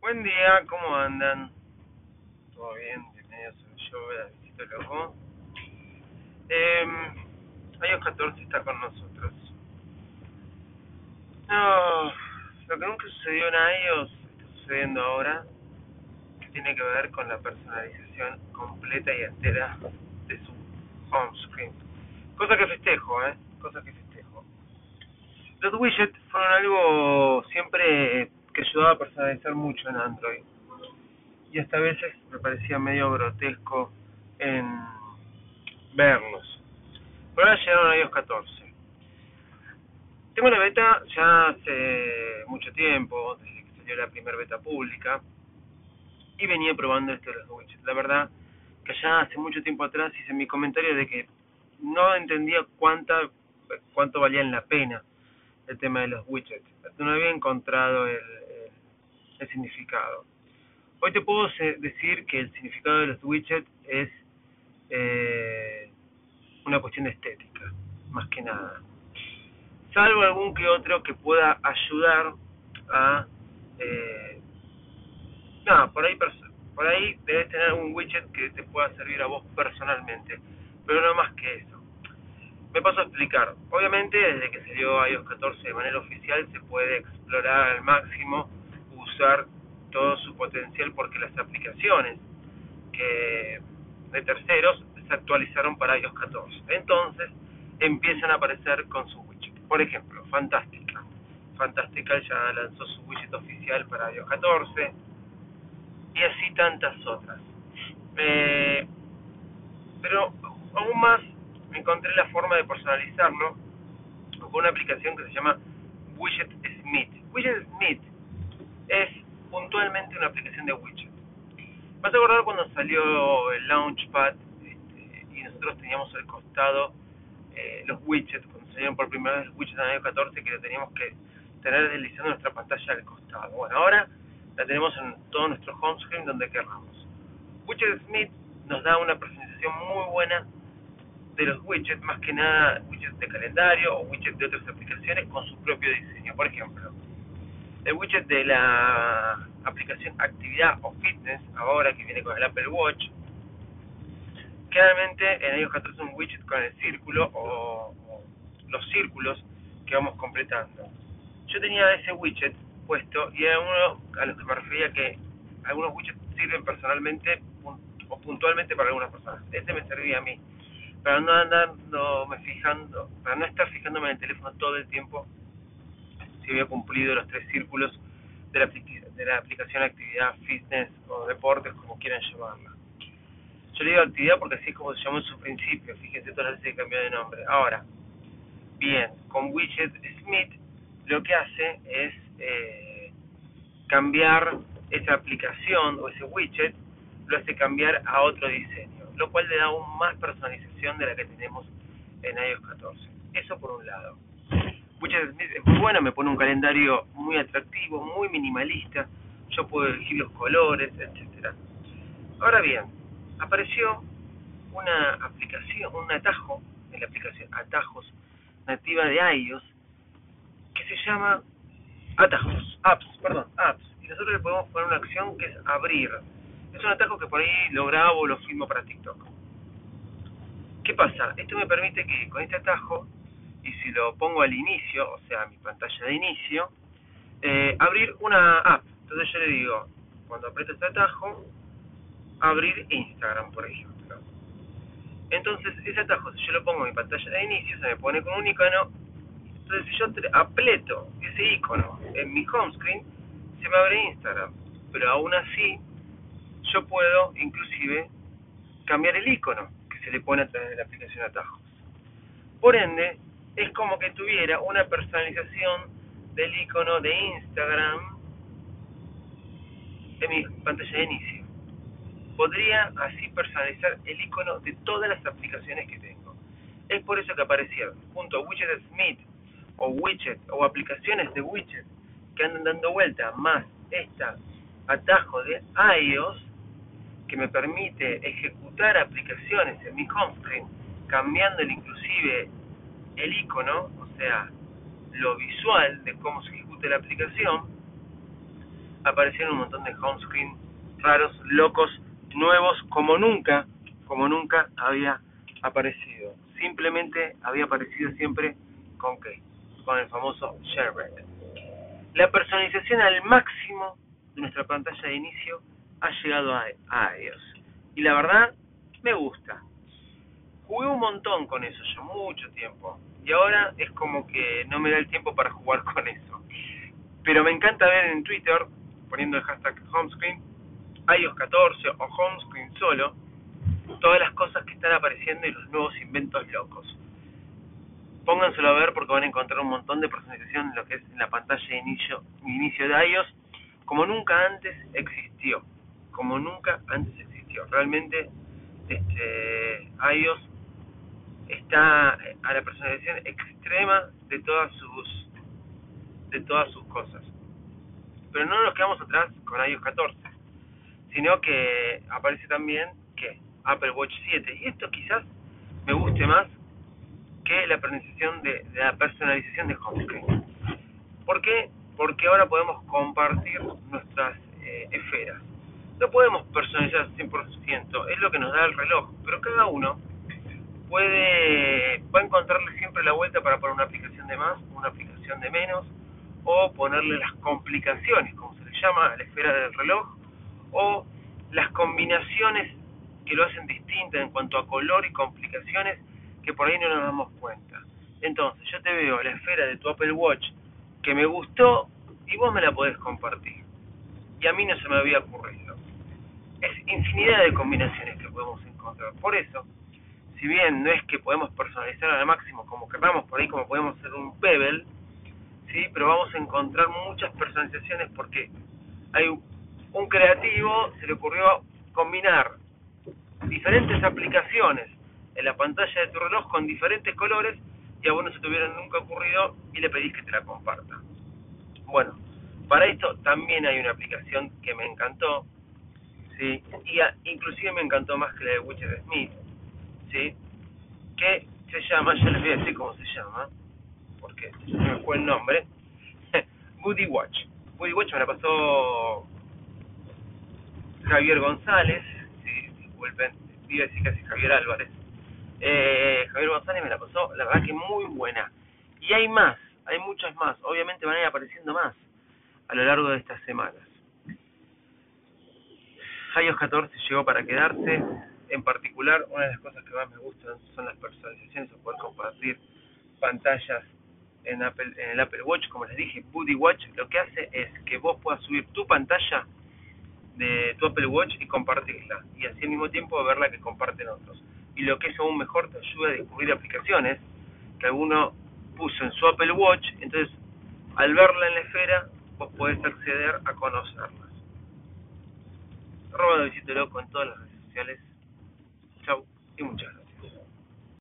Buen día, ¿cómo andan? ¿Todo bien? Bienvenidos a show de Visito Loco. Eh, iOS 14 está con nosotros. No, lo que nunca sucedió en iOS está sucediendo ahora, que tiene que ver con la personalización completa y entera de su home screen. Cosa que festejo, ¿eh? Cosa que festejo. Los widgets fueron algo siempre que ayudaba a personalizar mucho en Android. Y hasta a veces me parecía medio grotesco en verlos. Pero ahora llegaron a iOS 14. Tengo una beta ya hace mucho tiempo, desde que salió la primera beta pública, y venía probando los widgets. La verdad que ya hace mucho tiempo atrás hice mi comentario de que no entendía cuánta cuánto valían la pena el tema de los widgets. No había encontrado el, significado. Hoy te puedo decir que el significado de los widgets es eh, una cuestión de estética, más que nada. Salvo algún que otro que pueda ayudar a... Eh, no, por ahí, por ahí debes tener un widget que te pueda servir a vos personalmente, pero no más que eso. Me paso a explicar. Obviamente, desde que salió iOS 14 de manera oficial, se puede explorar al máximo, usar todo su potencial, porque las aplicaciones que de terceros se actualizaron para iOS 14. Entonces, empiezan a aparecer con su widget. Por ejemplo, Fantástica. Fantástica ya lanzó su widget oficial para iOS 14 y así tantas otras. Eh, pero aún más encontré la forma de personalizarlo con una aplicación que se llama Widget Smith. Widget Smith es puntualmente una aplicación de widget. Vas a acordar cuando salió el Launchpad este, y nosotros teníamos al costado eh, los widgets, cuando salieron por primera vez los widgets en el año 14, que teníamos que tener deslizando nuestra pantalla al costado. Bueno, ahora la tenemos en todo nuestro home screen donde queramos. Widget Smith nos da una presentación muy buena de los widgets, más que nada widgets de calendario o widgets de otras aplicaciones con su propio diseño. Por ejemplo, el widget de la aplicación Actividad o Fitness, ahora que viene con el Apple Watch, claramente en iOS 14 es un widget con el círculo o, los círculos que vamos completando. Yo tenía ese widget puesto y era uno a los que me refería que algunos widgets sirven personalmente o puntualmente para algunas personas. Este me servía a mí para no andar me fijando, para no estar fijándome en el teléfono todo el tiempo si había cumplido los tres círculos de la, de la aplicación actividad, fitness o deportes, como quieran llamarla. Yo le digo actividad porque así es como se llamó en su principio, fíjense todas las veces que cambió de nombre. Ahora, bien, con Widget Smith lo que hace es eh, cambiar esa aplicación o ese widget, lo hace cambiar a otro diseño lo cual le da aún más personalización de la que tenemos en iOS 14. Eso por un lado. Widget Smith es muy bueno, me pone un calendario muy atractivo, muy minimalista, yo puedo elegir los colores, etcétera. Ahora bien, apareció una aplicación, un atajo en la aplicación Atajos nativa de iOS que se llama Atajos, Apps, perdón, Apps. Y nosotros le podemos poner una acción que es abrir es un atajo que por ahí lo grabo o lo filmo para TikTok. ¿Qué pasa? Esto me permite que con este atajo, y si lo pongo al inicio, o sea, mi pantalla de inicio, eh, abrir una app. Entonces yo le digo, cuando aprieto este atajo, abrir Instagram, por ejemplo. Entonces ese atajo, si yo lo pongo en mi pantalla de inicio, se me pone con un icono. Entonces si yo apleto ese icono en mi home screen, se me abre Instagram. Pero aún así, yo puedo inclusive cambiar el icono que se le pone a través de la aplicación Atajos. Por ende, es como que tuviera una personalización del icono de Instagram en mi pantalla de inicio. Podría así personalizar el icono de todas las aplicaciones que tengo. Es por eso que aparecieron junto a Widget Smith o widget o aplicaciones de widget que andan dando vuelta más esta atajo de iOS que me permite ejecutar aplicaciones en mi home screen, cambiándole inclusive el icono, o sea, lo visual de cómo se ejecuta la aplicación, aparecieron un montón de home screen raros, locos, nuevos, como nunca, como nunca había aparecido. Simplemente había aparecido siempre con qué? Con el famoso ShareBread. La personalización al máximo de nuestra pantalla de inicio ha llegado a, a iOS. Y la verdad, me gusta. Jugué un montón con eso, ya mucho tiempo. Y ahora es como que no me da el tiempo para jugar con eso. Pero me encanta ver en Twitter, poniendo el hashtag homescreen, iOS 14 o homescreen solo, todas las cosas que están apareciendo y los nuevos inventos locos. Pónganselo a ver porque van a encontrar un montón de personalización en lo que es en la pantalla de inicio, inicio de iOS, como nunca antes existió. Como nunca antes existió. Realmente este, iOS está a la personalización extrema de todas sus de todas sus cosas. Pero no nos quedamos atrás con iOS 14, sino que aparece también que Apple Watch 7 y esto quizás me guste más que la personalización de, la personalización de HomeScreen. ¿Por qué? Porque ahora podemos compartir nuestras eh, esferas. No podemos personalizar 100%, es lo que nos da el reloj, pero cada uno puede va a encontrarle siempre la vuelta para poner una aplicación de más, una aplicación de menos, o ponerle las complicaciones, como se le llama a la esfera del reloj, o las combinaciones que lo hacen distinta en cuanto a color y complicaciones que por ahí no nos damos cuenta. Entonces, yo te veo la esfera de tu Apple Watch que me gustó y vos me la podés compartir. Y a mí no se me había ocurrido. Infinidad de combinaciones que podemos encontrar. Por eso, si bien no es que podemos personalizar al máximo como queramos, por ahí como podemos hacer un Pebble, sí, pero vamos a encontrar muchas personalizaciones porque hay un creativo, se le ocurrió combinar diferentes aplicaciones en la pantalla de tu reloj con diferentes colores y a vos no se te hubiera nunca ocurrido y le pedís que te la comparta. Bueno, para esto también hay una aplicación que me encantó, ¿sí? y inclusive me encantó más que la de Witcher Smith, ¿sí? que se llama, ya les voy a decir cómo se llama, porque me fue el nombre, Woody Watch. Woody Watch me la pasó Javier González, sí, disculpen, iba a decir casi Javier Álvarez. Eh, Javier González me la pasó, la verdad que muy buena. Y hay más, hay muchas más, obviamente van a ir apareciendo más a lo largo de estas semanas. iOS 14 llegó para quedarse, en particular una de las cosas que más me gustan son las personalizaciones o poder compartir pantallas en, el Apple Watch, como les dije, Buddy Watch lo que hace es que vos puedas subir tu pantalla de tu Apple Watch y compartirla y así al mismo tiempo ver la que comparten otros. Y lo que es aún mejor te ayuda a descubrir aplicaciones que alguno puso en su Apple Watch, entonces al verla en la esfera vos podés acceder a conocerlas. Arroba de Visito Loco en todas las redes sociales. Chau y muchas